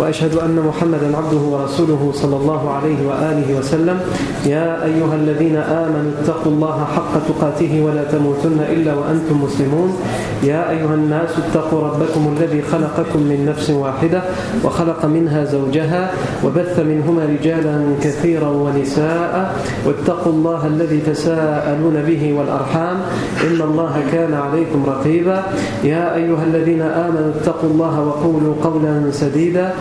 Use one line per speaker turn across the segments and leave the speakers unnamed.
وأشهد أن محمدا عبده ورسوله صلى الله عليه وآله وسلم. يا أيها الذين آمنوا اتقوا الله حق تقاته ولا تموتن إلا وأنتم مسلمون. يا أيها الناس اتقوا ربكم الذي خلقكم من نفس واحدة وخلق منها زوجها وبث منهما رجالا كثيرا ونساء. واتقوا الله الذي تساءلون به والأرحام. إن الله كان عليكم رقيبا. يا أيها الذين آمنوا اتقوا الله وقولوا قولا سديدا.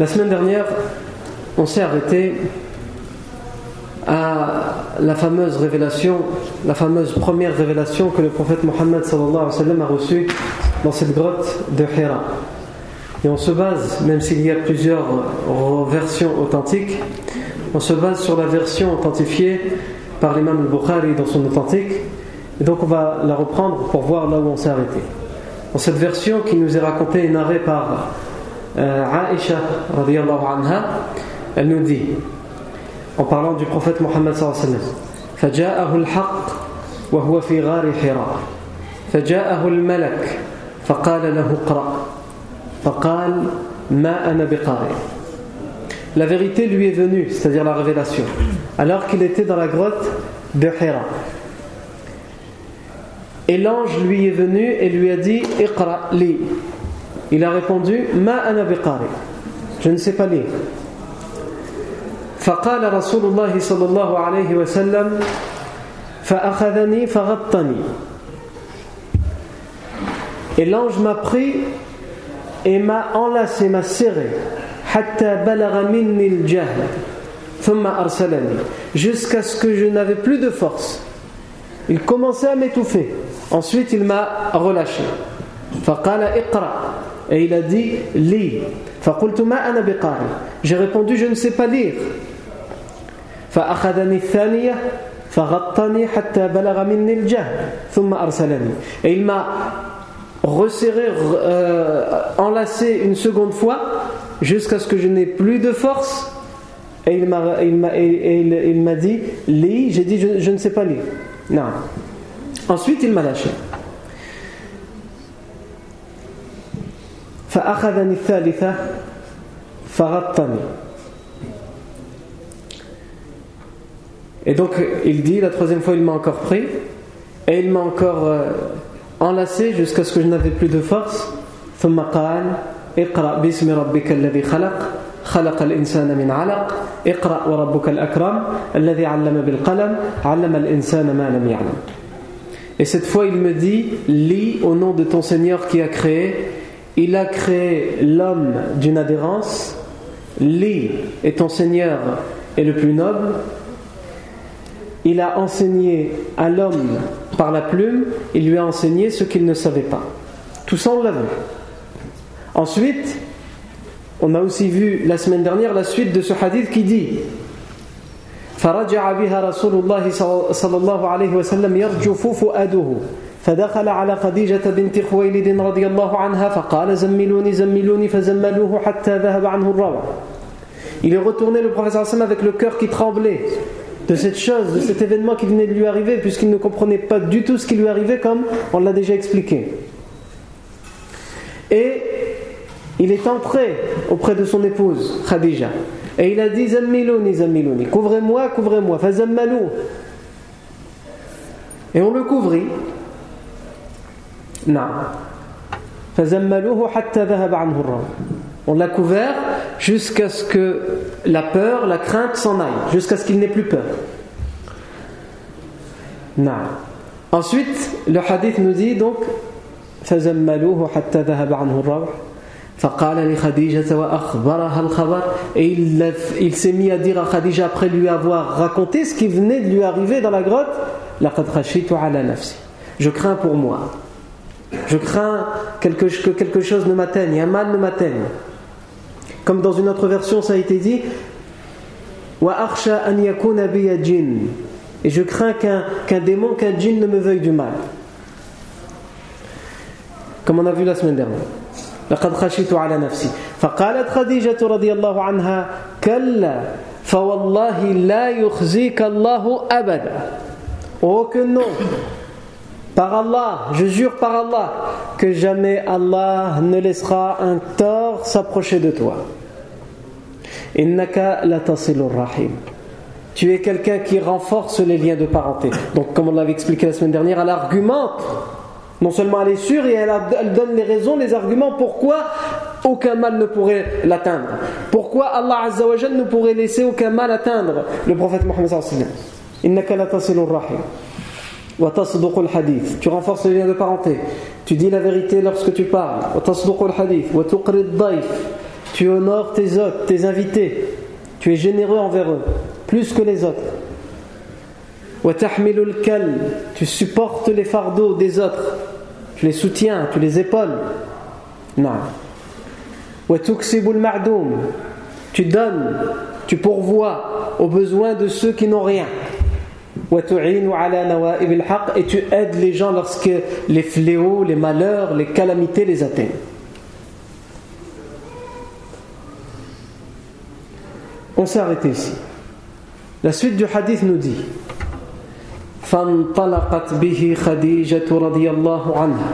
La semaine dernière, on s'est arrêté à la fameuse révélation, la fameuse première révélation que le prophète Mohammed a reçue dans cette grotte de Hira. Et on se base, même s'il y a plusieurs versions authentiques, on se base sur la version authentifiée par l'imam al-Bukhari dans son authentique. Et donc on va la reprendre pour voir là où on s'est arrêté. Dans cette version qui nous est racontée et narrée par euh, Aisha, anha, elle nous dit, en parlant du prophète Mohammed sallallahu alayhi wa sallam, فجاءه الحق وهو في غار حراء فجاءه الملك فقال له اقرأ فقال ما أنا بقارئ La vérité lui est venue, c'est-à-dire la révélation, alors qu'il était dans la grotte de Hira. Et l'ange lui est venu et lui a dit Iqra li. Il a répondu Ma ana biqari. Je ne sais pas lire. فقال رسول الله صلى الله عليه وسلم فأخذني فغطني Et l'ange m'a pris et m'a enlacé, m'a serré حتى بلغ مني الجهل ثم أرسلني jusqu'à ce que je n'avais plus de force il commençait à m'étouffer ensuite il m'a relâché فقال اقرأ et il a dit Li. J'ai répondu Je ne sais pas lire. Et il m'a resserré, euh, enlacé une seconde fois jusqu'à ce que je n'ai plus de force. Et il m'a, dit, lis, j'ai dit, je, je, ne sais pas lire. Non. Ensuite, il m'a lâché. فأخذني الثالثة فغطني Et donc il dit, la troisième fois il m'a encore pris, et il m'a encore euh, enlacé jusqu'à ce que je n'avais plus de force. ثم قال اقرأ باسم ربك الذي خلق خلق الإنسان من علق اقرأ وربك الأكرم الذي علم بالقلم علم الإنسان ما لم يعلم Et cette fois il me dit lis au nom de ton Seigneur qui a créé il a créé l'homme d'une adhérence lis et ton Seigneur est le plus noble il a enseigné à l'homme par la plume, il lui a enseigné ce qu'il ne savait pas. Tout ça, on l'a vu. Ensuite, on a aussi vu la semaine dernière la suite de ce hadith qui dit فرجع بها رسول الله صلى الله عليه وسلم يرجف فؤاده فدخل على خديجة بنت خويلد رضي الله عنها فقال زملوني زملوني فزملوه حتى ذهب عنه الروع Il est retourné le prophète avec le cœur qui tremblait de cette chose, de cet événement qui venait de lui arriver, puisqu'il ne comprenait pas du tout ce qui lui arrivait, comme on l'a déjà expliqué. Et il est entré auprès de son épouse, Khadija, et il a dit Zammilouni, Zammilouni, couvrez-moi, couvrez-moi, fazammalou. Et on le couvrit. non. On l'a couvert jusqu'à ce que la peur, la crainte s'en aille, jusqu'à ce qu'il n'ait plus peur. Non. Ensuite, le hadith nous dit donc et il, il s'est mis à dire à Khadija après lui avoir raconté ce qui venait de lui arriver dans la grotte Je crains pour moi je crains quelque, que quelque chose ne m'atteigne un mal ne m'atteigne comme dans une autre version ça a été dit وأخشى أن يكون بي جن et je crains qu'un qu démon qu'un djinn ne me veuille du mal comme on a vu la semaine dernière لقد خشيت على نفسي فقالت خديجة رضي الله عنها كلا فوالله لا يخزيك الله أبدا Oh que non par Allah, je jure par Allah que jamais Allah ne laissera un tort s'approcher de toi. Innaka la rahim. Tu es quelqu'un qui renforce les liens de parenté. Donc, comme on l'avait expliqué la semaine dernière, elle argumente non seulement elle est sûre et elle, donne les raisons, les arguments pourquoi aucun mal ne pourrait l'atteindre. Pourquoi Allah Azzawajal ne pourrait laisser aucun mal atteindre le prophète Mohammed hadith. Tu renforces les liens de parenté. Tu dis la vérité lorsque tu parles. Tu honores tes hôtes, tes invités. Tu es généreux envers eux, plus que les autres. Tu supportes les fardeaux des autres tu les soutiens, tu les épaules. Non. Tu donnes, tu pourvois aux besoins de ceux qui n'ont rien. Et tu aides les gens lorsque les fléaux, les malheurs, les calamités les atteignent. On s'est arrêté ici. La suite du hadith nous dit فانطلقت به خديجة رضي الله عنها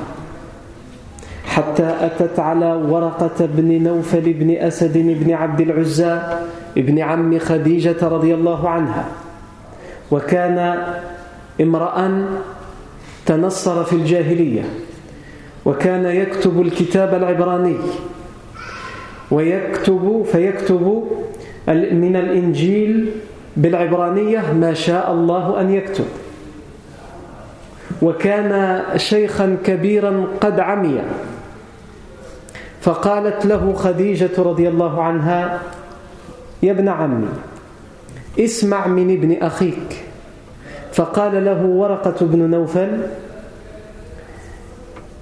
حتى أتت على ورقة بن نوفل بن أسد بن عبد العزى ابن عم خديجة رضي الله عنها وكان امرأ تنصر في الجاهلية وكان يكتب الكتاب العبراني ويكتب فيكتب من الإنجيل بالعبرانية ما شاء الله أن يكتب. وكان شيخا كبيرا قد عمي. فقالت له خديجة رضي الله عنها يا ابن عمي اسمع من ابن أخيك. فقال له ورقة بن نوفل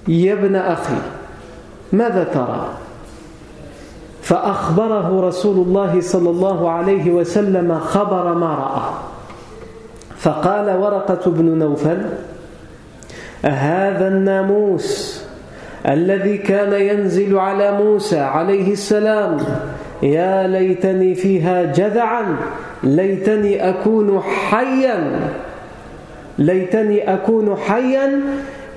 يا ابن أخي ماذا ترى؟ فأخبره رسول الله صلى الله عليه وسلم خبر ما رأى. فقال ورقة بن نوفل هذا الناموس الذي كان ينزل على موسى عليه السلام يا ليتني فيها جذعا ليتني أكون حيا. ليتني أكون حيا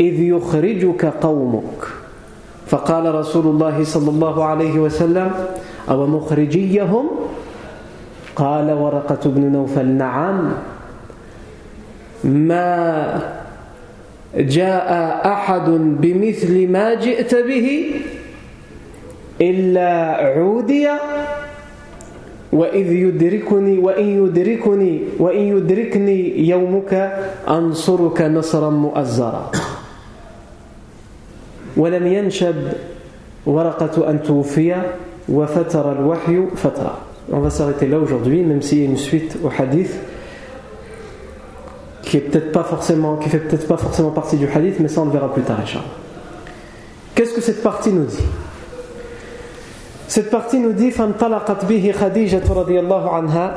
إذ يخرجك قومك. فقال رسول الله صلى الله عليه وسلم أو مخرجيهم قال ورقة بن نوفل نعم. ما جاء أحد بمثل ما جئت به إلا عودي وإذ يدركني وإن يدركني وإن يدركني يومك أنصرك نصرا مؤزرا ولم ينشب ورقة أن توفي وفتر الوحي فترة On va s'arrêter là aujourd'hui, même s'il y a une suite au hadith. qui est peut-être pas forcément, qui fait peut-être pas forcément partie du hadith, mais ça on le verra plus tard, Qu'est-ce que cette partie nous dit Cette partie nous dit فانطلقت به خديجة رضي الله عنها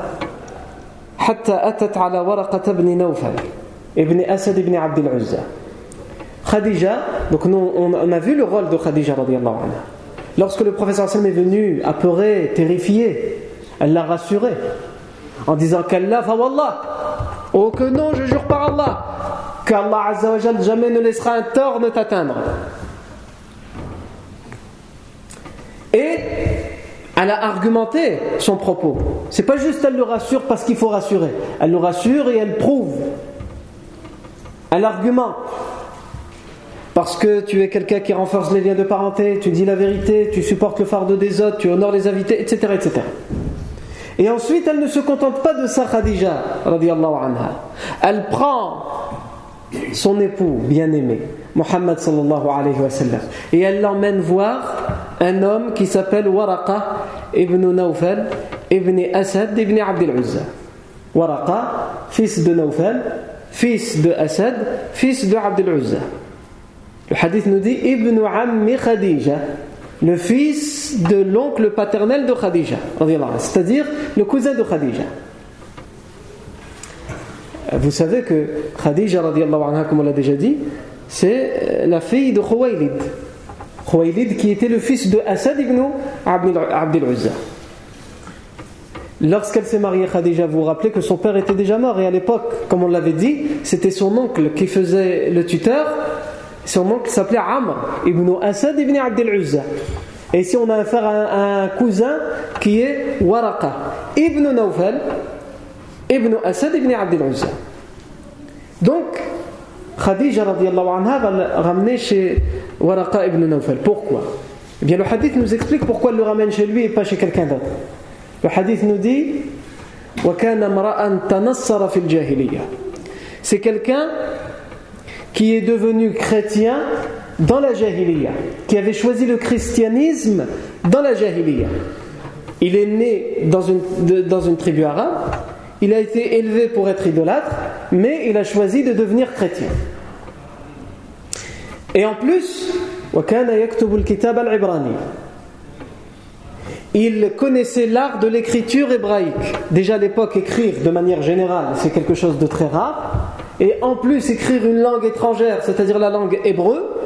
حتى أتت على ورقة بن نوفل ابن أسد بن عبد العزى Khadija, donc nous, on, a vu le rôle de Khadija radiallahu anha. Lorsque le professeur Hassan est venu, apeuré, terrifié, elle l'a rassuré en disant qu'Allah, fa wallah, Oh que non, je jure par Allah, qu'Allah Azzawajal jamais ne laissera un tort ne t'atteindre. Et elle a argumenté son propos. C'est pas juste elle le rassure parce qu'il faut rassurer. Elle le rassure et elle prouve. Elle argumente. Parce que tu es quelqu'un qui renforce les liens de parenté, tu dis la vérité, tu supportes le fardeau des autres, tu honores les invités, etc. etc. Et ensuite, elle ne se contente pas de ça, Khadija, anha. Elle prend son époux bien-aimé, Muhammad sallallahu alayhi wa sallam. Et elle l'emmène voir un homme qui s'appelle Waraqa ibn Nawfal ibn Asad ibn Abdel Uzza. Waraqa, fils de Nawfal, fils de Asad, fils de Abdel Uzza. Le hadith nous dit Ibn Ammi Khadija, le fils de l'oncle paternel de Khadija, c'est-à-dire le cousin de Khadija. Vous savez que Khadija, comme on l'a déjà dit, c'est la fille de Khuwaylid. Qui était le fils de Asad ibn Abdel Uzza. Lorsqu'elle s'est mariée, Khadija, vous vous rappelez que son père était déjà mort. Et à l'époque, comme on l'avait dit, c'était son oncle qui faisait le tuteur. Son oncle s'appelait Amr ibn Asad ibn Abdel Uzza. Et ici, on a affaire à un, cousin qui est Waraqa ibn Nawfal ibn Asad ibn Abdel Uzza. Donc, Khadija anha va le ramener chez Waraqa ibn Nawfal. Pourquoi? Eh bien, le hadith nous explique pourquoi elle le ramène chez lui et pas chez quelqu'un d'autre. Le hadith nous dit C'est quelqu'un qui est devenu chrétien dans la jahiliya, qui avait choisi le christianisme dans la jahiliya. Il est né dans une, dans une tribu arabe, il a été élevé pour être idolâtre, mais il a choisi de devenir chrétien. Et en plus, il connaissait l'art de l'écriture hébraïque. Déjà à l'époque, écrire de manière générale, c'est quelque chose de très rare. Et en plus, écrire une langue étrangère, c'est-à-dire la langue hébreu,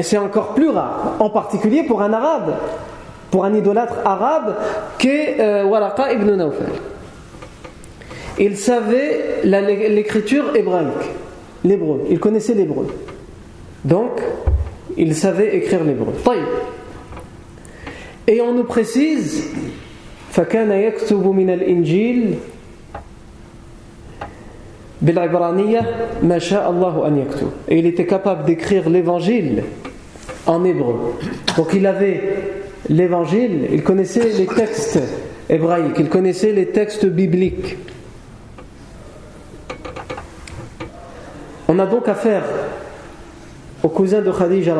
c'est encore plus rare, en particulier pour un arabe, pour un idolâtre arabe qu'est euh, Waraqa ibn Nawfal. Il savait l'écriture hébraïque, l'hébreu, il connaissait l'hébreu. Donc, il savait écrire l'hébreu. Et on nous précise فكان يكتب من الإنجيل بالعبرانية ما شاء الله أن يكتب et il était capable d'écrire l'évangile en hébreu donc il avait l'évangile il connaissait les textes hébraïques il connaissait les textes bibliques On a donc affaire au cousin de Khadija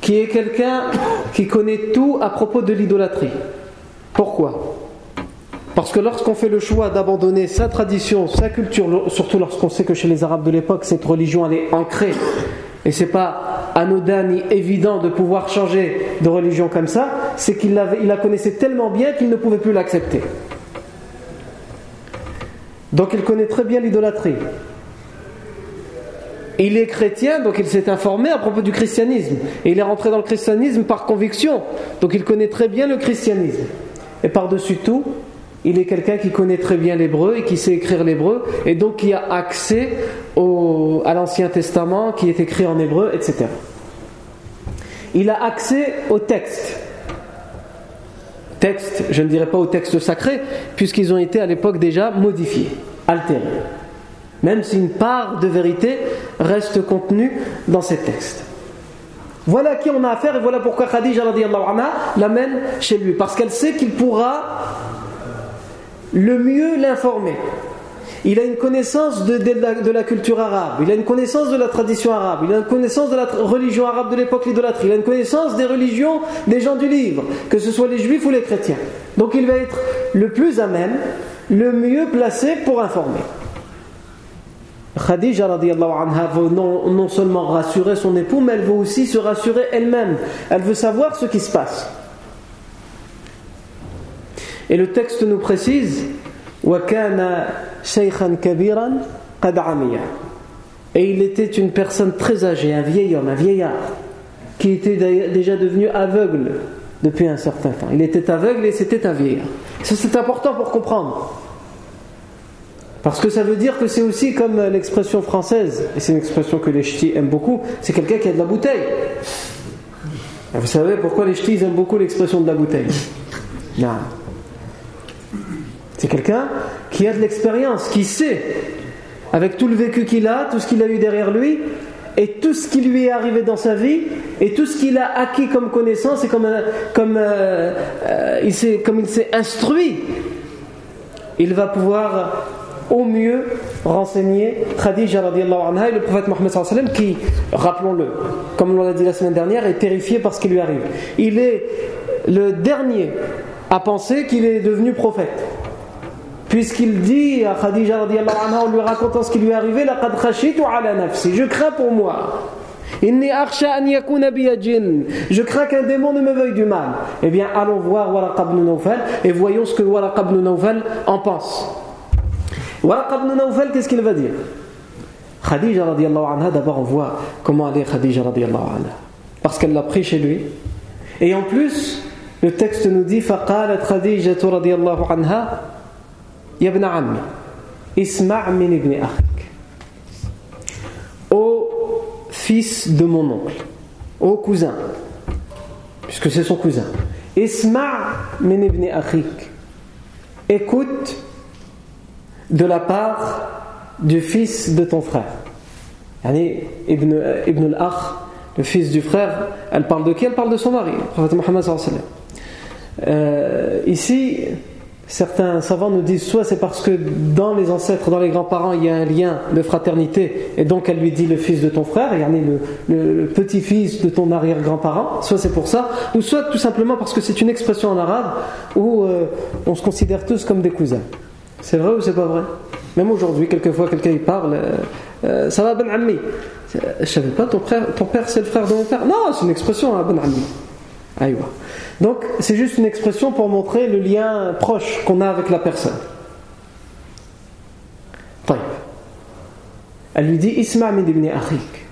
qui est quelqu'un qui connaît tout à propos de l'idolâtrie. Pourquoi? Parce que lorsqu'on fait le choix d'abandonner sa tradition, sa culture, surtout lorsqu'on sait que chez les Arabes de l'époque, cette religion est ancrée, et c'est pas anodin ni évident de pouvoir changer de religion comme ça, c'est qu'il il la connaissait tellement bien qu'il ne pouvait plus l'accepter. Donc il connaît très bien l'idolâtrie il est chrétien, donc il s'est informé à propos du christianisme. Et il est rentré dans le christianisme par conviction. Donc il connaît très bien le christianisme. Et par-dessus tout, il est quelqu'un qui connaît très bien l'hébreu et qui sait écrire l'hébreu, et donc qui a accès à l'Ancien Testament qui est écrit en hébreu, etc. Il a accès au texte. Texte, je ne dirais pas au texte sacré, puisqu'ils ont été à l'époque déjà modifiés, altérés même si une part de vérité reste contenue dans ces textes. Voilà à qui on a affaire et voilà pourquoi Khadija l'amène chez lui. Parce qu'elle sait qu'il pourra le mieux l'informer. Il a une connaissance de, de, la, culture arabe, il a une connaissance de la tradition arabe, il a une connaissance de la religion arabe de l'époque, l'idolâtrie, il a une connaissance des religions des gens du livre, que ce soit les juifs ou les chrétiens. Donc il va être le plus à même, le mieux placé pour informer. Khadija anha veut non, non, seulement rassurer son époux, mais elle veut aussi se rassurer elle-même. Elle veut savoir ce qui se passe. Et le texte nous précise Et il était une personne très âgée, un vieil homme, un vieillard, qui était déjà devenu aveugle depuis un certain temps. Il était aveugle et c'était un vieillard. Ça c'est important pour comprendre. Parce que ça veut dire que c'est aussi comme l'expression française, et c'est une expression que les ch'tis aiment beaucoup, c'est quelqu'un qui a de la bouteille. vous savez pourquoi les ch'tis aiment beaucoup l'expression de la bouteille? Non. C'est quelqu'un qui a de l'expérience, qui sait, avec tout le vécu qu'il a, tout ce qu'il a eu derrière lui, et tout ce qui lui est arrivé dans sa vie, et tout ce qu'il a acquis comme connaissance, et comme, comme, euh, euh, il s'est instruit, il va pouvoir au mieux renseigner Khadija anha et le prophète Mohammed sallam qui, rappelons-le, comme on l'a dit la semaine dernière, est terrifié par ce qui lui arrive. Il est le dernier à penser qu'il est devenu prophète. Puisqu'il dit à Khadija radiallahu anha en lui racontant ce qui lui est arrivé, Je crains pour moi. Je crains qu'un démon ne me veuille du mal. Eh bien, allons voir Waraq ibn Nawfal et voyons ce que Waraq ibn Nawfal en pense. Waraq ibn Nawfal, qu'est-ce qu'il va dire Khadija radiallahu anha, d'abord on voit comment elle est Khadija radiallahu anha. Parce qu'elle l'a pris chez lui. Et en plus, le texte nous dit فقالت خديجة رضي الله عنها يا ابن عمي اسمع من ابن أخيك fils de mon oncle, au cousin, puisque c'est son cousin. Isma' min ibn akhik. Écoute de la part du fils de ton frère. Ibn, ibn al-Akh, le fils du frère, elle parle de qui Elle parle de son mari, le prophète Muhammad sallallahu euh, Ici, Certains savants nous disent soit c'est parce que dans les ancêtres, dans les grands-parents, il y a un lien de fraternité, et donc elle lui dit le fils de ton frère, et le, le, le petit-fils de ton arrière-grand-parent, soit c'est pour ça, ou soit tout simplement parce que c'est une expression en arabe où euh, on se considère tous comme des cousins. C'est vrai ou c'est pas vrai? Même aujourd'hui, quelquefois, quelqu'un y parle, euh, euh, ça va Ben Ammi. Je savais pas, ton, ton père c'est le frère de mon père? Non, c'est une expression, hein, Ben. Aïwa. Donc c'est juste une expression pour montrer le lien proche qu'on a avec la personne. Elle lui dit Isma ibn Akhik.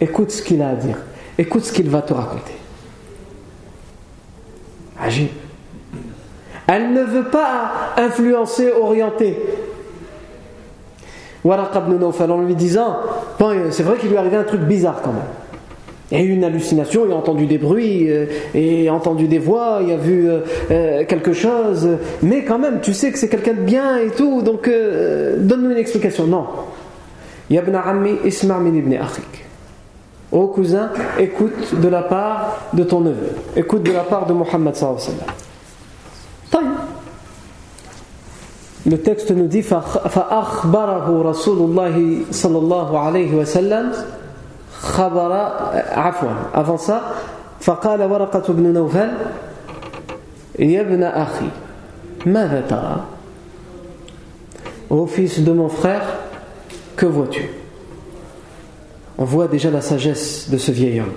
Écoute ce qu'il a à dire. Écoute ce qu'il va te raconter. Agib. Elle ne veut pas influencer, orienter. Waraq ibn Nawfal en lui disant c'est vrai qu'il lui arrivait un truc bizarre quand même. Il y a eu une hallucination, il a entendu des bruits, euh, il a entendu des voix, il a vu euh, euh, quelque chose, mais quand même, tu sais que c'est quelqu'un de bien et tout, donc donne-nous une explication. Non. Yabn Ammi Isma' min ibn Akhik. Ô cousin, écoute de la part de ton neveu, écoute de la part de Muhammad sallallahu alayhi wa sallam. Le texte nous dit فأخبره رسول الله صلى الله عليه وسلم خبر عفوا avant ça فقال ورقة بن نوفل يا ابن أخي ماذا ترى Ô fils de mon frère, que vois-tu On voit déjà la sagesse de ce vieil homme.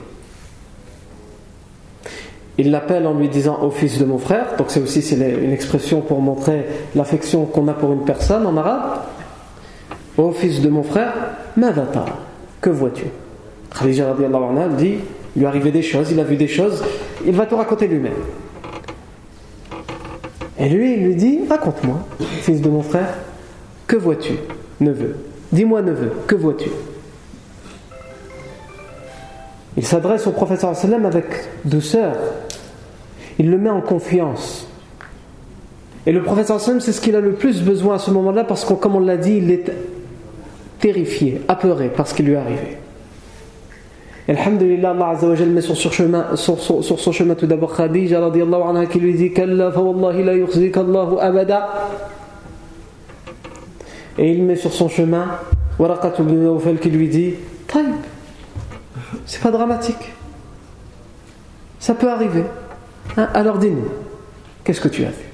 Il l'appelle en lui disant au fils de mon frère, donc c'est aussi une expression pour montrer l'affection qu'on a pour une personne en arabe. Ô fils de mon frère, Mavata, que vois-tu Khadija anha dit il lui arrivait des choses, il a vu des choses, il va te raconter lui-même. Et lui, il lui dit Raconte-moi, fils de mon frère, que vois-tu, neveu? Dis-moi, neveu, que vois-tu? Il s'adresse au professeur sallam avec douceur. Il le met en confiance. Et le professeur sallam, c'est ce qu'il a le plus besoin à ce moment-là parce que, comme on l'a dit, il est terrifié, apeuré par ce qui lui est arrivé. Alhamdulillah, Allah Azza wa Jal met sur son chemin, sur, sur, sur son chemin tout d'abord Khadija radiallahu anha qui lui dit Kalla fa wallahi la Allahu abada. Et il met sur son chemin Waraqat ibn qui lui dit Taïb, c'est pas dramatique. Ça peut arriver. Hein? Alors dis-nous, qu'est-ce que tu as vu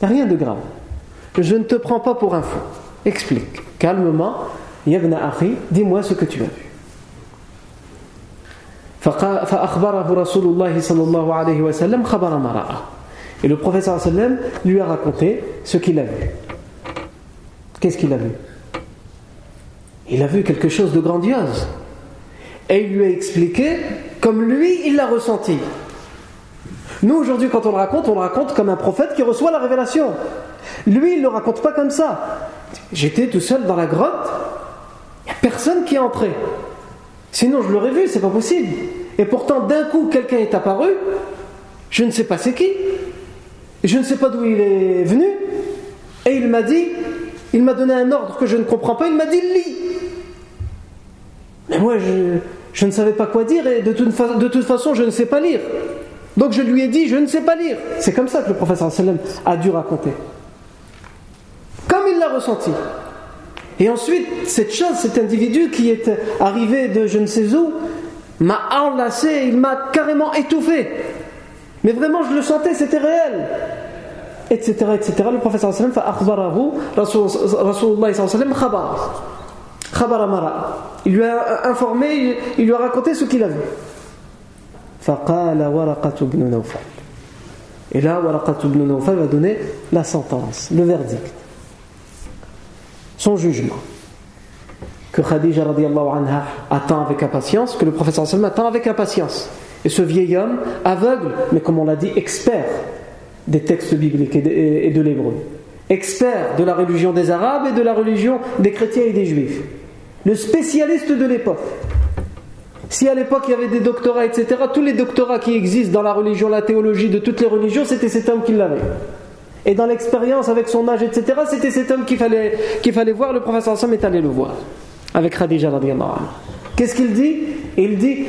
rien de grave. Je ne te prends pas pour un fou. Explique, calmement. Yabna Akhi, dis-moi ce que tu as vu. Et le sallam lui a raconté ce qu'il a vu. Qu'est-ce qu'il a vu? Il a vu quelque chose de grandiose. Et il lui a expliqué comme lui, il l'a ressenti. Nous, aujourd'hui, quand on le raconte, on le raconte comme un prophète qui reçoit la révélation. Lui, il ne le raconte pas comme ça. J'étais tout seul dans la grotte, il n'y a personne qui est entré. Sinon, je l'aurais vu, c'est pas possible. Et pourtant, d'un coup, quelqu'un est apparu. Je ne sais pas c'est qui. Je ne sais pas d'où il est venu. Et il m'a dit, il m'a donné un ordre que je ne comprends pas. Il m'a dit lis. Mais moi, je, ne savais pas quoi dire et de toute, façon, je ne sais pas lire. Donc je lui ai dit, je ne sais pas lire. C'est comme ça que le professeur a dû raconter. Comme il l'a ressenti. Et ensuite, cette chose, cet individu qui est arrivé de je ne sais où, m'a enlacé, il m'a carrément étouffé. Mais vraiment, je le sentais, c'était réel. Etc. etc. Le prophète sallallahu alayhi wa mara. Il lui a informé, il lui a raconté ce qu'il a vu. Et là, Waraqat ibn Nawfal va donner la sentence, le verdict, son jugement. Que Khadija anha attend avec impatience, que le professeur sallam attend avec impatience. Et ce vieil homme, aveugle, mais comme on l'a dit, expert des textes bibliques et de l'hébreu, expert de la religion des Arabes et de la religion des chrétiens et des juifs, le spécialiste de l'époque. Si à l'époque il y avait des doctorats, etc., tous les doctorats qui existent dans la religion, la théologie de toutes les religions, c'était cet homme qui l'avait. Et dans l'expérience avec son âge, etc., c'était cet homme qu'il fallait, voir. Le professeur Sam est allé le voir avec Khadija Qu'est-ce qu'il dit? Il dit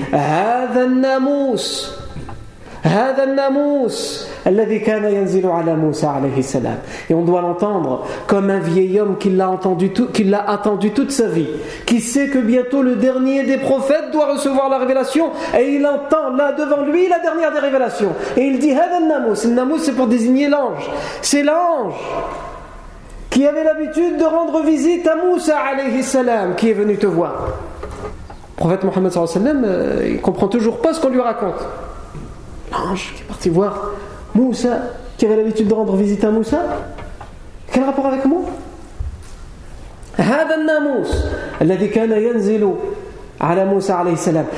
et on doit l'entendre comme un vieil homme qui l'a entendu qui l'a attendu toute sa vie, qui sait que bientôt le dernier des prophètes doit recevoir la révélation et il entend là devant lui la dernière des révélations. Et il dit Le namus c'est pour désigner l'ange. C'est l'ange qui avait l'habitude de rendre visite à Moussa alayhi salam qui est venu te voir. Le prophète Mohammed sallam, euh, il comprend toujours pas ce qu'on lui raconte l'ange qui est parti voir Moussa, qui avait l'habitude de rendre visite à Moussa. Quel rapport avec moi?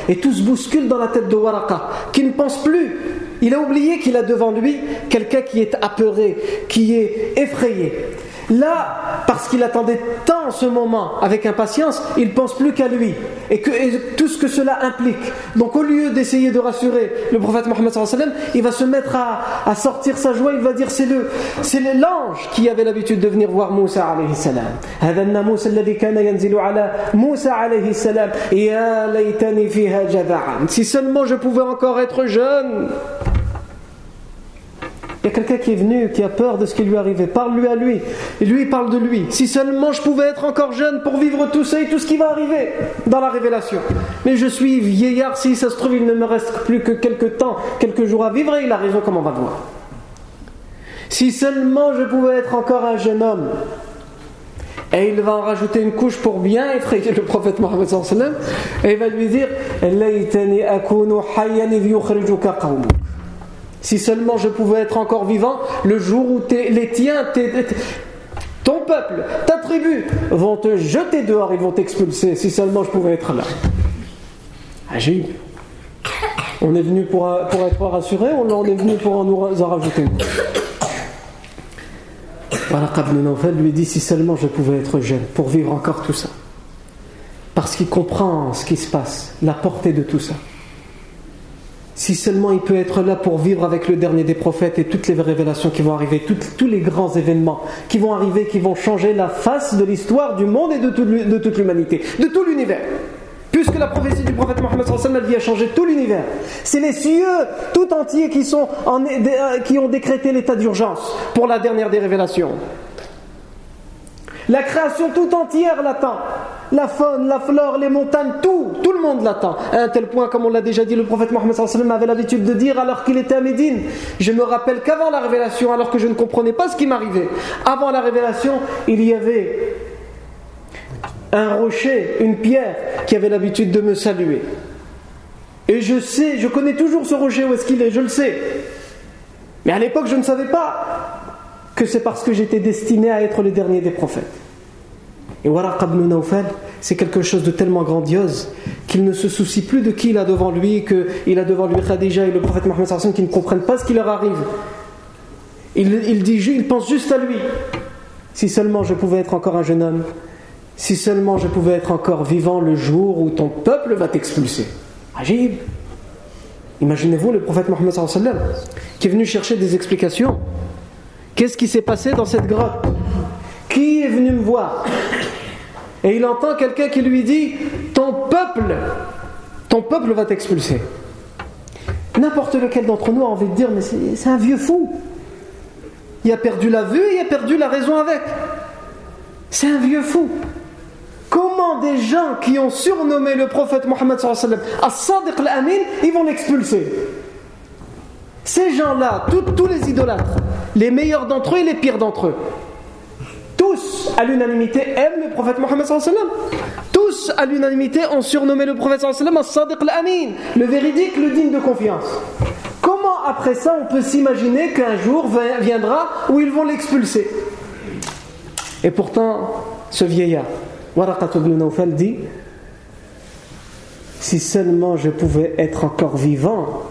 Et tout se bouscule dans la tête de Waraka qui ne pense plus. Il a oublié qu'il a devant lui quelqu'un qui est apeuré qui est effrayé Là, parce qu'il attendait tant ce moment avec impatience, il pense plus qu'à lui et, que, tout ce que cela implique. Donc au lieu d'essayer de rassurer le prophète Mohammed il va se mettre à, sortir sa joie, il va dire c'est le c'est l'ange qui avait l'habitude de venir voir Moussa alayhi salam. Si seulement je pouvais encore être jeune. Il y a quelqu'un qui est venu, qui a peur de ce qui lui arrivait. Parle-lui à lui. Et lui, parle de lui. Si seulement je pouvais être encore jeune pour vivre tout ça et tout ce qui va arriver dans la révélation. Mais je suis vieillard, si ça se trouve, il ne me reste plus que quelques temps, quelques jours à vivre, et il a raison, comme on va voir. Si seulement je pouvais être encore un jeune homme. Et il va en rajouter une couche pour bien effrayer le prophète Mohammed et il va lui dire si seulement je pouvais être encore vivant le jour où les tiens, ton peuple, ta tribu vont te jeter dehors, ils vont t'expulser. Si seulement je pouvais être là. Agib. On est venu pour, être rassuré, on est venu pour en nous en rajouter. Voilà, Nawfal lui dit si seulement je pouvais être jeune pour vivre encore tout ça. Parce qu'il comprend ce qui se passe, la portée de tout ça. Si seulement il peut être là pour vivre avec le dernier des prophètes et toutes les révélations qui vont arriver, tous les grands événements qui vont arriver, qui vont changer la face de l'histoire du monde et de, toute l'humanité, de tout l'univers. Puisque la prophétie du prophète Mohammed elle vient changer tout l'univers. C'est les cieux tout entiers qui, sont euh, qui ont décrété l'état d'urgence pour la dernière des révélations. La création tout entière l'attend. La faune, la flore, les montagnes, tout, tout le monde l'attend. À un tel point, comme on l'a déjà dit, le prophète Mohammed avait l'habitude de dire alors qu'il était à Médine. Je me rappelle qu'avant la révélation, alors que je ne comprenais pas ce qui m'arrivait, avant la révélation, il y avait un rocher, une pierre qui avait l'habitude de me saluer. Et je sais, je connais toujours ce rocher où est-ce qu'il est, je le sais. Mais à l'époque, je ne savais pas que c'est parce que j'étais destiné à être le dernier des prophètes. Et Waraq ibn c'est quelque chose de tellement grandiose qu'il ne se soucie plus de qui il a devant lui, qu'il a devant lui Khadija et le prophète Mohammed sallam qui ne comprennent pas ce qui leur arrive. Il, il, pense juste à lui. Si seulement je pouvais être encore un jeune homme, si seulement je pouvais être encore vivant le jour où ton peuple va t'expulser. Agib. Imaginez-vous le prophète Mohammed qui est venu chercher des explications. Qu'est-ce qui s'est passé dans cette grotte? Qui est venu me voir? Et il entend quelqu'un qui lui dit Ton peuple, ton peuple va t'expulser. N'importe lequel d'entre nous a envie de dire Mais c'est un vieux fou. Il a perdu la vue, il a perdu la raison avec. C'est un vieux fou. comment des gens qui ont surnommé le prophète Mohammed As-Sadiq al-Amin, ils vont l'expulser? Ces gens-là, tous les idolâtres, les meilleurs d'entre eux et les pires d'entre eux, tous à l'unanimité aiment le prophète Mohammed tous à l'unanimité ont surnommé le prophète As-Sadiq al-Amin, le véridique, le digne de confiance. Comment après ça on peut s'imaginer qu'un jour viendra où ils vont l'expulser? Et pourtant, ce vieillard, Waraqat ibn Nawfal dit Si seulement je pouvais être encore vivant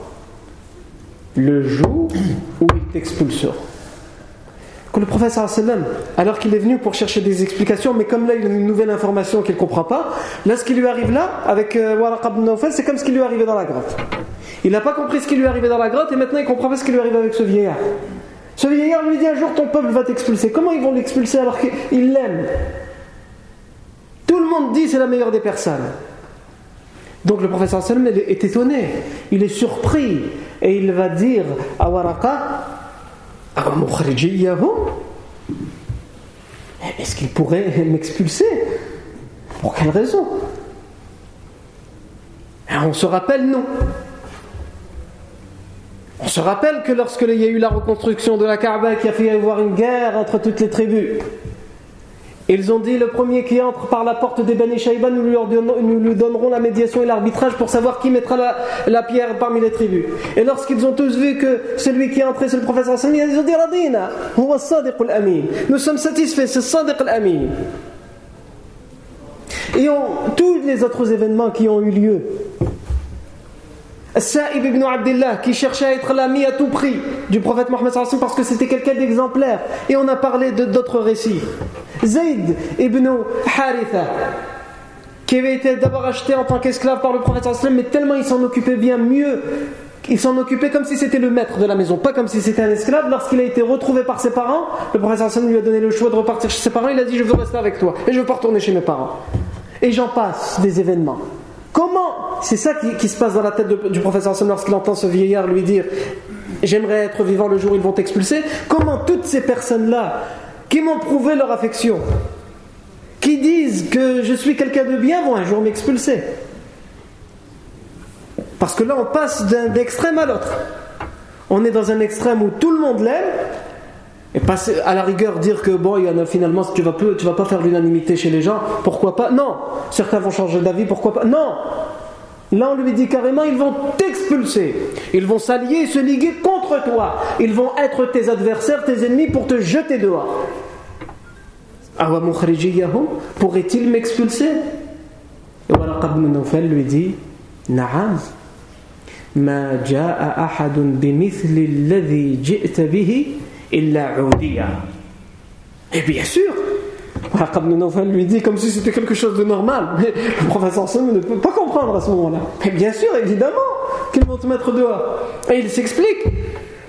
le jour où il t'expulsera. Que le professeur alors qu'il est venu pour chercher des explications, mais comme là il a une nouvelle information qu'il ne comprend pas, là ce qui lui arrive là, avec euh, Waraqat ibn c'est comme ce qui lui arrivé dans la grotte. Il n'a pas compris ce qui lui arrivé dans la grotte et maintenant il comprend pas ce qui lui arrive avec ce vieillard. Ce vieillard lui dit un jour ton peuple va t'expulser. Comment ils vont l'expulser alors qu'il l'aime Tout le monde dit c'est la meilleure des personnes. Donc le professeur sallam est étonné, il est surpris et il va dire à Waraka Est-ce qu'il pourrait m'expulser? Pour quelle raison? On se rappelle non. On se rappelle que lorsqu'il y a eu la reconstruction de la Kaaba qui a fait avoir une guerre entre toutes les tribus, ils ont dit le premier qui entre par la porte des Bani Shaiba, nous lui, donnerons la médiation et l'arbitrage pour savoir qui mettra la, pierre parmi les tribus. Et lorsqu'ils ont tous vu que celui qui est entré c'est le professeur Sami, ils ont dit Radina, nous sommes satisfaits, c'est Sadiq al-Amin. Et tous les autres événements qui ont eu lieu, Sa'ib ibn Abdullah qui cherchait à être l'ami à tout prix du prophète Mohammed parce que c'était quelqu'un d'exemplaire. Et on a parlé d'autres récits. Zayd ibn Haritha qui avait été d'abord acheté en tant qu'esclave par le prophète mais tellement il s'en occupait bien mieux. Il s'en occupait comme si c'était le maître de la maison, pas comme si c'était un esclave. Lorsqu'il a été retrouvé par ses parents, le prophète lui a donné le choix de repartir chez ses parents. Il a dit Je veux rester avec toi et je veux pas retourner chez mes parents. Et j'en passe des événements. Comment C'est ça qui, se passe dans la tête du professeur Hassan lorsqu'il entend ce vieillard lui dire J'aimerais être vivant le jour où ils vont t'expulser. Comment toutes ces personnes-là, qui m'ont prouvé leur affection, qui disent que je suis quelqu'un de bien, vont un jour m'expulser Parce que là, on passe d'un extrême à l'autre. On est dans un extrême où tout le monde l'aime, et passer, à la rigueur dire que bon, il y en a finalement, tu vas, tu vas pas faire l'unanimité chez les gens, pourquoi pas? Non Certains vont changer d'avis, pourquoi pas? Non Là, on lui dit carrément, ils vont t'expulser. Ils vont s'allier et se liguer contre toi. Ils vont être tes adversaires, tes ennemis pour te jeter dehors. Pourrait-il m'expulser? Et Waraqab ibn lui dit Na'am. Alladhi ji'ta bihi et bien sûr, Ibn lui dit comme si c'était quelque chose de normal. Mais le professeur Sam ne peut pas comprendre à ce moment-là. Mais bien sûr, évidemment, qu'ils vont te mettre dehors. Et il s'explique.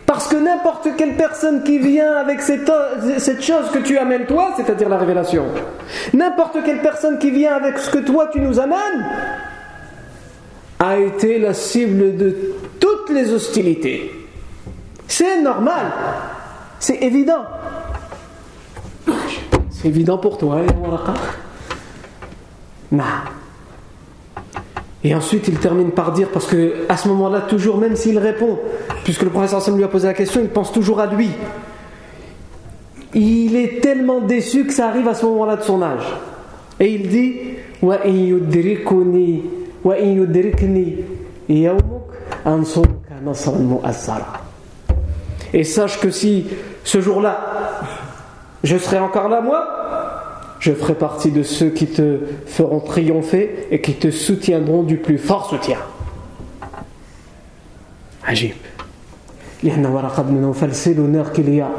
Parce que n'importe quelle personne qui vient avec cette, cette chose que tu amènes toi, c'est-à-dire la révélation, n'importe quelle personne qui vient avec ce que toi tu nous amènes, a été la cible de toutes les hostilités. C'est normal. C'est évident. C'est évident pour toi, Non. Et ensuite, il termine par dire, parce que à ce moment-là, toujours, même s'il répond, puisque le professeur lui a posé la question, il pense toujours à lui. Il est tellement déçu que ça arrive à ce moment-là de son âge. Et il dit Et sache que si ce jour-là, je serai encore là, moi, je ferai partie de ceux qui te feront triompher et qui te soutiendront du plus fort soutien. Ajib. C'est l'honneur qu'il y a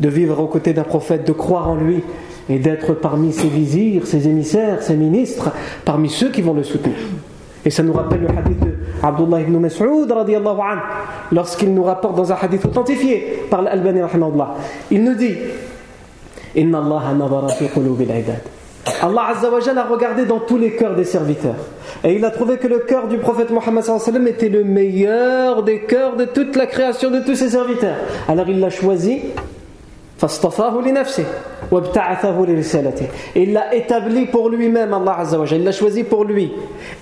de vivre aux côtés d'un prophète, de croire en lui et d'être parmi ses vizirs, ses émissaires, ses ministres, parmi ceux qui vont le soutenir. Et ça nous rappelle le hadith de Abdullah ibn Mas'ud lorsqu'il nous rapporte dans un hadith authentifié par l'Albani Il nous dit Inna Allah fi Allah Azza a regardé dans tous les cœurs des serviteurs. Et il a trouvé que le cœur du prophète Mohammed était le meilleur des cœurs de toute la création de tous ses serviteurs. Alors il l'a choisi Il l'a établi pour lui-même, Allah Azza Il l'a choisi pour lui.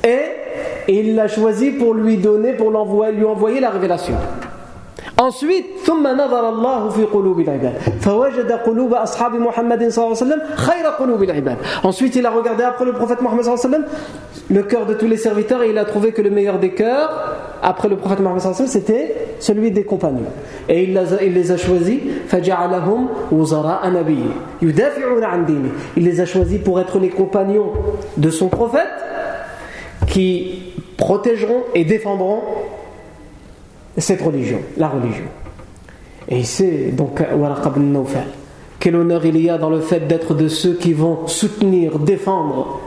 Et il l'a choisi pour lui donner, pour lui envoyer la révélation. Ensuite, ثم نظر الله في قلوب العباد فوجد قلوب أصحاب محمد صلى الله عليه وسلم خير قلوب العباد. Ensuite, il a regardé après le prophète Mohammed صلى الله عليه وسلم le cœur de tous les serviteurs et il a trouvé que le meilleur des cœurs après le prophète Mohammed صلى الله عليه وسلم c'était celui des compagnons. Et il, il les a choisis فجعلهم وزراء نبيه يدافعون عن دينه. Il les a choisis pour être les compagnons de son prophète qui protégeront et défendront cette religion, la religion. Et c'est donc quel honneur il y a dans le fait d'être de ceux qui vont soutenir, défendre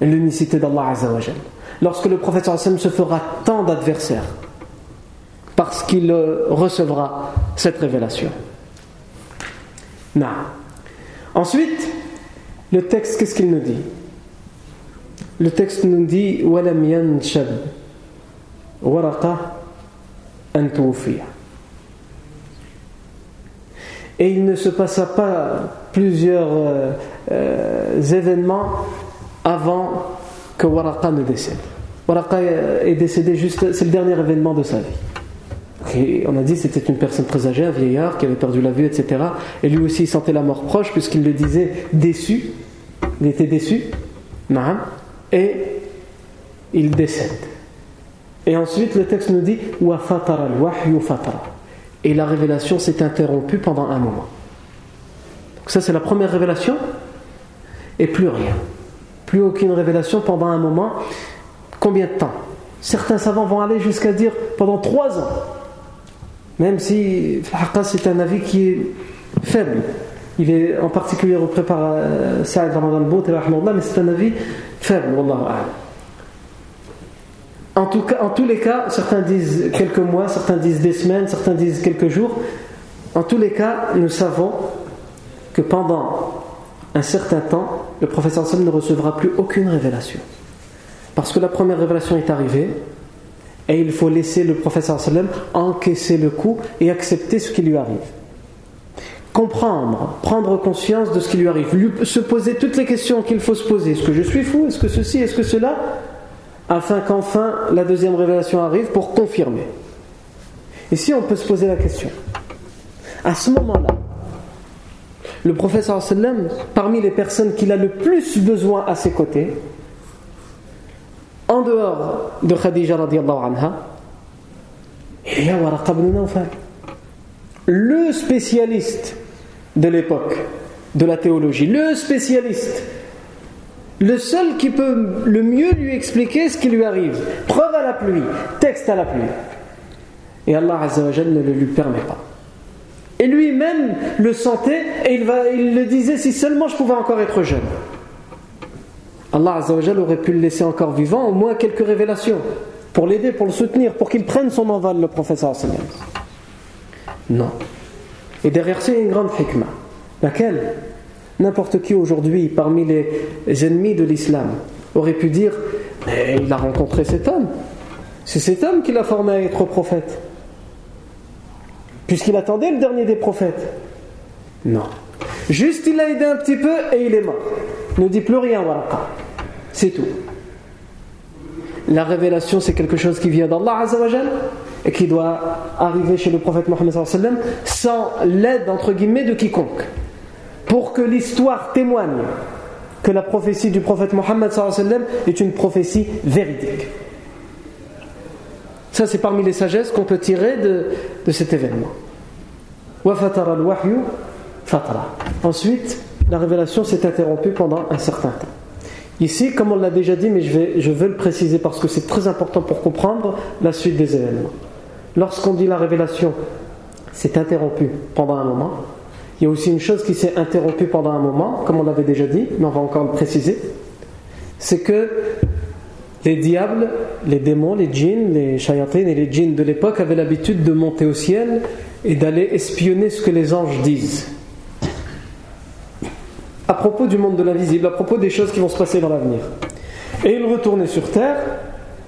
l'unicité d'Allah Azzawajal. Lorsque le prophète se fera tant d'adversaires, parce qu'il recevra cette révélation. Non. Ensuite, le texte, qu'est-ce qu'il nous dit? Le texte nous dit et il ne se passa pas plusieurs euh, événements avant que Waraqa ne décède. Waraqa est décédé juste, c'est le dernier événement de sa vie. on a dit c'était une personne très âgée, un vieillard qui avait perdu la vue, etc. Et lui aussi il sentait la mort proche puisqu'il le disait déçu. Il était déçu. Et il décède. Et ensuite, le texte nous dit Et la révélation s'est interrompue pendant un moment. Ça, c'est la première révélation. Et plus rien. Plus aucune révélation pendant un moment. Combien de temps? Certains savants vont aller jusqu'à dire pendant trois ans. Même si c'est un avis qui est faible. Il est en particulier repris par euh, Ramadan Bout, mais c'est un avis faible. En, cas, en tous les cas, certains disent quelques mois, certains disent des semaines, certains disent quelques jours. En tous les cas, nous savons que pendant un certain temps, le professeur Sam ne recevra plus aucune révélation. Parce que la première révélation est arrivée, et il faut laisser le professeur encaisser le coup et accepter ce qui lui arrive. Comprendre, prendre conscience de ce qui lui arrive, se poser toutes les questions qu'il faut se poser. Est-ce que je suis fou? Est-ce que ceci? Est-ce que cela? Afin qu'enfin la deuxième révélation arrive pour confirmer. Ici, on peut se poser la question. À ce moment-là, le professeur sallam, parmi les personnes qu'il a le plus besoin à ses côtés, en dehors de Khadija radiallahu anha, il y a le spécialiste de l'époque de la théologie, le spécialiste le seul qui peut le mieux lui expliquer ce qui lui arrive. Preuve à la pluie, texte à la pluie. Et Allah Azzawajal ne le lui permet pas. Et lui-même le sentait et il, le disait si seulement je pouvais encore être jeune. Allah Azzawajal aurait pu le laisser encore vivant, au moins quelques révélations, pour l'aider, pour le soutenir, pour qu'il prenne son envol, le professeur Non. Et derrière c'est une grande hikmah. Laquelle? N'importe qui aujourd'hui, parmi les ennemis de l'islam, aurait pu dire Mais il a rencontré cet homme. C'est cet homme qui l'a formé à être prophète. Puisqu'il attendait le dernier des prophètes. Non. Juste il l'a aidé un petit peu et il est mort. Ne dit plus rien, voilà. C'est tout. La révélation, c'est quelque chose qui vient d'Allah Azzawajal et qui doit arriver chez le prophète Mohammed sans l'aide, entre guillemets, de quiconque pour que l'histoire témoigne que la prophétie du prophète Mohammed est une prophétie véridique. Ça, c'est parmi les sagesses qu'on peut tirer de, cet événement. Ensuite, la révélation s'est interrompue pendant un certain temps. Ici, comme on l'a déjà dit, mais je, vais, je veux le préciser parce que c'est très important pour comprendre la suite des événements. Lorsqu'on dit la révélation s'est interrompue pendant un moment, il y a aussi une chose qui s'est interrompue pendant un moment, comme on l'avait déjà dit, mais on va encore le préciser. C'est que les diables, les démons, les djinns, les shayatines et les djinns de l'époque avaient l'habitude de monter au ciel et d'aller espionner ce que les anges disent. À propos du monde de l'invisible, à propos des choses qui vont se passer dans l'avenir. Et ils retournaient sur terre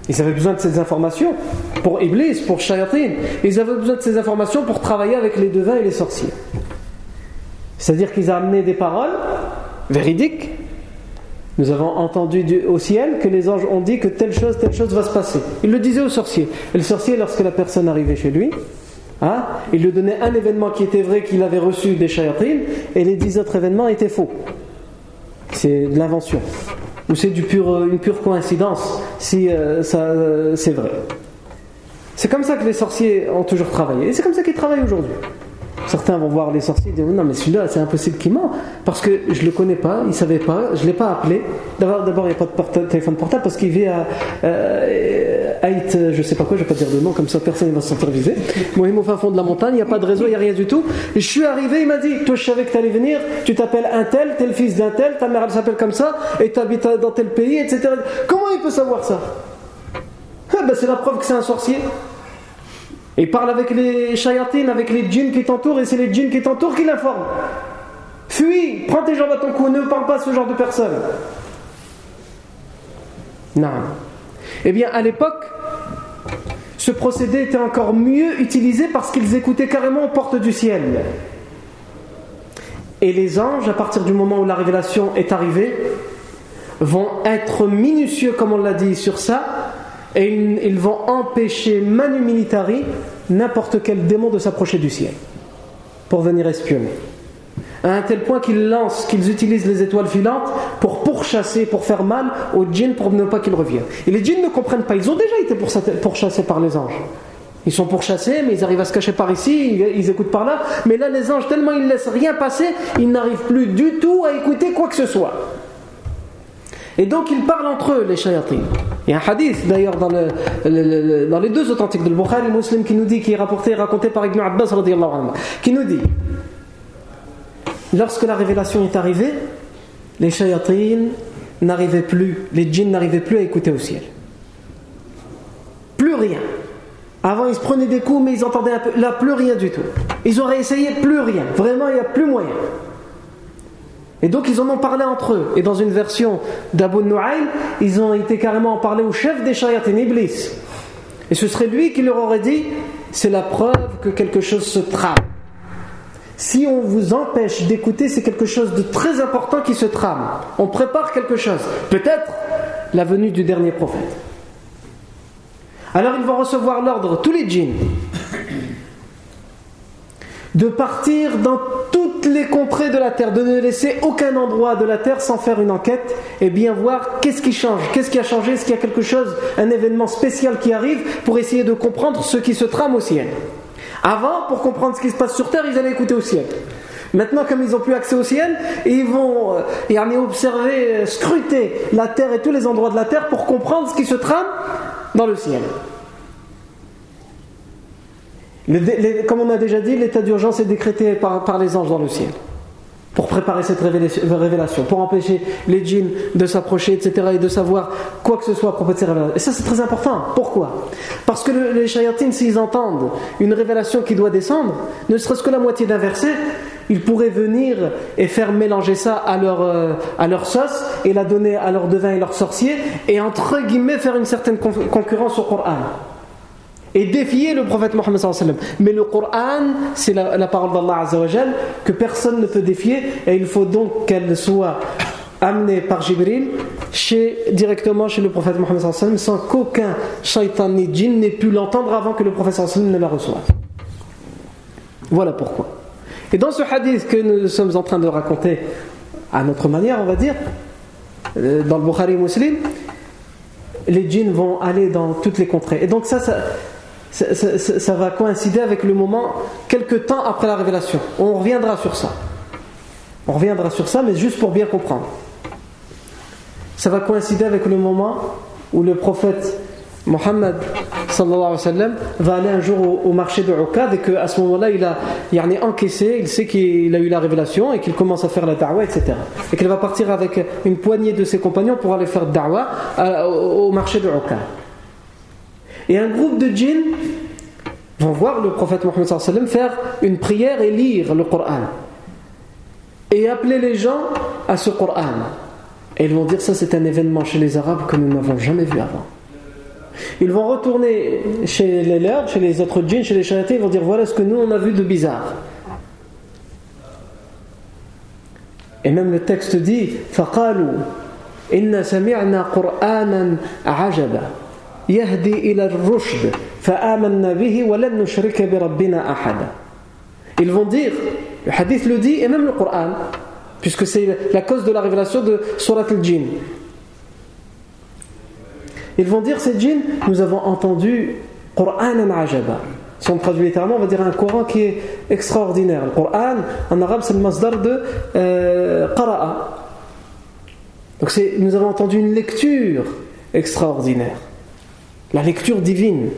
ils avaient besoin de ces informations pour Iblis, pour Shayatin. Ils avaient besoin de ces informations pour travailler avec les devins et les sorciers. C'est-à-dire qu'ils amenaient des paroles véridiques. Nous avons entendu au ciel que les anges ont dit que telle chose, telle chose va se passer. Ils le disaient au sorcier. Et le sorcier, lorsque la personne arrivait chez lui, hein, il lui donnait un événement qui était vrai qu'il avait reçu des shayatines et les dix autres événements étaient faux. C'est de l'invention. Ou c'est une pure coïncidence si euh, ça, euh, c'est vrai. C'est comme ça que les sorciers ont toujours travaillé. Et c'est comme ça qu'ils travaillent aujourd'hui. Certains vont voir les sorciers et dire Non, mais celui-là, c'est impossible qu'il ment. Parce que je le connais pas, il savait pas, je l'ai pas appelé. D'abord, il n'y a pas de téléphone portable parce qu'il vit à euh, je ne sais pas quoi, je vais pas dire de nom, comme ça personne ne va se sentir visé. Moi, il au fin fond de la montagne, il n'y a pas de réseau, il n'y a rien du tout. Et je suis arrivé, il m'a dit Toi, je savais que tu allais venir, tu t'appelles un tel, t'es le fils d'un tel, ta mère, elle s'appelle comme ça, et tu habites dans tel pays, etc. Comment il peut savoir ça? Ah, ben, C'est la preuve que c'est un sorcier. Et parle avec les shayatines, avec les djinns qui t'entourent, et c'est les djinns qui t'entourent qui l'informent. Fuis, prends tes jambes à ton cou, ne parle pas à ce genre de personnes. Non. Eh bien, à l'époque, ce procédé était encore mieux utilisé parce qu'ils écoutaient carrément aux portes du ciel. Et les anges, à partir du moment où la révélation est arrivée, vont être minutieux, comme on l'a dit, sur ça, et ils vont empêcher manu militari n'importe quel démon de s'approcher du ciel pour venir espionner. À un tel point qu'ils lancent, qu'ils utilisent les étoiles filantes pour pourchasser, pour faire mal aux djinns pour ne pas qu'ils reviennent. Et les djinns ne comprennent pas, ils ont déjà été pourchassés par les anges. Ils sont pourchassés, mais ils arrivent à se cacher par ici, ils écoutent par là. Mais là, les anges, tellement ils ne laissent rien passer, ils n'arrivent plus du tout à écouter quoi que ce soit. Et donc ils parlent entre eux, les shayatin. Il y a un hadith d'ailleurs dans, les deux authentiques de Bukhari Muslim qui nous dit, qui est rapporté raconté par Ibn Abbas anhu, qui nous dit lorsque la révélation est arrivée, les shayatin n'arrivaient plus, les djinns n'arrivaient plus à écouter au ciel. Plus rien. Avant, ils se prenaient des coups, mais ils entendaient. Là, plus rien du tout. Ils auraient essayé, plus rien. Vraiment, il n'y a plus moyen. Et donc ils en ont parlé entre eux. Et dans une version d'Abu Nu'aym, ils ont été carrément en parler au chef des shayatin Iblis. Et ce serait lui qui leur aurait dit c'est la preuve que quelque chose se trame. Si on vous empêche d'écouter, c'est quelque chose de très important qui se trame. On prépare quelque chose. Peut-être la venue du dernier prophète. Alors ils vont recevoir l'ordre, tous les djinns, de partir dans toutes les contrées de la terre, de ne laisser aucun endroit de la terre sans faire une enquête et bien voir qu'est-ce qui change, qu'est-ce qui a changé, est-ce qu'il y a quelque chose, un événement spécial qui arrive pour essayer de comprendre ce qui se trame au ciel. Avant, pour comprendre ce qui se passe sur terre, ils allaient écouter au ciel. Maintenant, comme ils n'ont plus accès au ciel, ils vont y aller observer, euh, scruter la terre et tous les endroits de la terre pour comprendre ce qui se trame dans le ciel comme on a déjà dit, l'état d'urgence est décrété par, les anges dans le ciel pour préparer cette révélation, pour empêcher les djinns de s'approcher, etc., et de savoir quoi que ce soit à propos de ces révélations. Et ça, c'est très important. Pourquoi? Parce que les shayatines, s'ils entendent une révélation qui doit descendre, ne serait-ce que la moitié d'un verset, ils pourraient venir et faire mélanger ça à leur, euh, à leur sauce et la donner à leur devin et leur sorcier, et entre guillemets faire une certaine concurrence au Coran et défier le prophète Mohammed Mais le Coran, c'est la, parole d'Allah que personne ne peut défier et il faut donc qu'elle soit amenée par Jibril chez, directement chez le prophète Mohammed sans qu'aucun shaitan ni djinn n'ait pu l'entendre avant que le prophète ne la reçoive. Voilà pourquoi. Et dans ce hadith que nous sommes en train de raconter à notre manière, on va dire, euh, dans le Bukhari Muslim, les djinns vont aller dans toutes les contrées. Et donc ça, ça ça, va coïncider avec le moment, quelques temps après la révélation. On reviendra sur ça. On reviendra sur ça, mais juste pour bien comprendre. Ça va coïncider avec le moment où le prophète Mohammed va aller un jour au, marché de Uqad et qu'à ce moment-là il a, il a encaissé, il sait qu'il a eu la révélation et qu'il commence à faire la da'wah, etc. Et qu'il va partir avec une poignée de ses compagnons pour aller faire da'wah euh, au marché de Uqad. Et un groupe de djinns vont voir le prophète Mohammed faire une prière et lire le Coran. Et appeler les gens à ce Coran. Et ils vont dire ça c'est un événement chez les Arabes que nous n'avons jamais vu avant. Ils vont retourner chez les leurs, chez les autres djinns, chez les charités, ils vont dire voilà ce que nous on a vu de bizarre. Et même le texte dit فقالوا إن سمعنا قرآنا عجبا يهدي إلى الرشد فآمنا به ولن نشرك بربنا أحدا Ils vont dire, le hadith le dit, et même le Coran, puisque c'est la cause de la révélation de Surat al-Jinn. Ils vont dire, ces djinns, nous avons entendu Qur'an ajaba. Si on traduit littéralement, on va dire un Coran qui est extraordinaire. Le Coran, en arabe, c'est le masdar de euh, qara'a. Donc nous avons entendu une lecture extraordinaire. La lecture divine.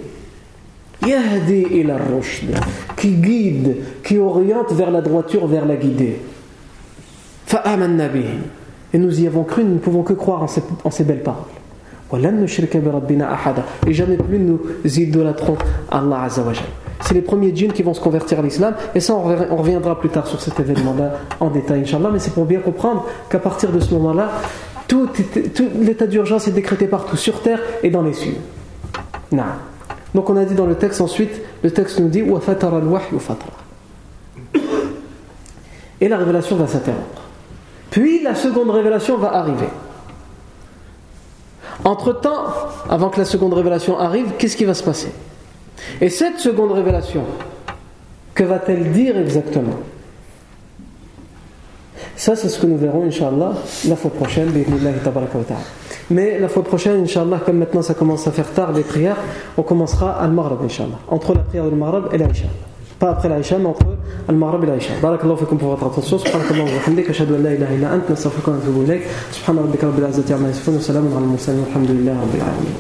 Qui guide, qui oriente vers la droiture, vers la guidée. Et nous y avons cru, nous ne pouvons que croire en ces, en ces belles paroles. Et jamais plus nous idolâtrons Allah Azzawajal. C'est les premiers djinns qui vont se convertir à l'islam. Et ça, on reviendra plus tard sur cet événement-là en détail, Inch'Allah. Mais c'est pour bien comprendre qu'à partir de ce moment-là, tout, l'état d'urgence est décrété partout, sur terre et dans les cieux. Donc on a dit dans le texte ensuite, le texte nous dit Et la révélation va s'interrompre. Puis la seconde révélation va arriver. Entre-temps, avant que la seconde révélation arrive, qu'est-ce qui va se passer? Et cette seconde révélation, que va-t-elle dire exactement? Ça, c'est ce que nous verrons, Inch'Allah, la fois prochaine, mais la fois prochaine, Inch'Allah, comme maintenant ça commence à faire tard les prières, on commencera al-Maghrib, Inch'Allah. Entre la prière du Maghrib et l'Aïcha. pas après l'Aïcha, mais entre Al-Maghrib et l'Aïcha. Barakallahu fikum pour votre attention. Subhanakallahu wa bihamdika, ashhadu an la ilaha illa anta, nastaghfiruka wa natubu ilayk. Subhana rabbika rabbil izzati amma yasifun, wa salamun ala al-mursalin, walhamdulillahi rabbil alamin.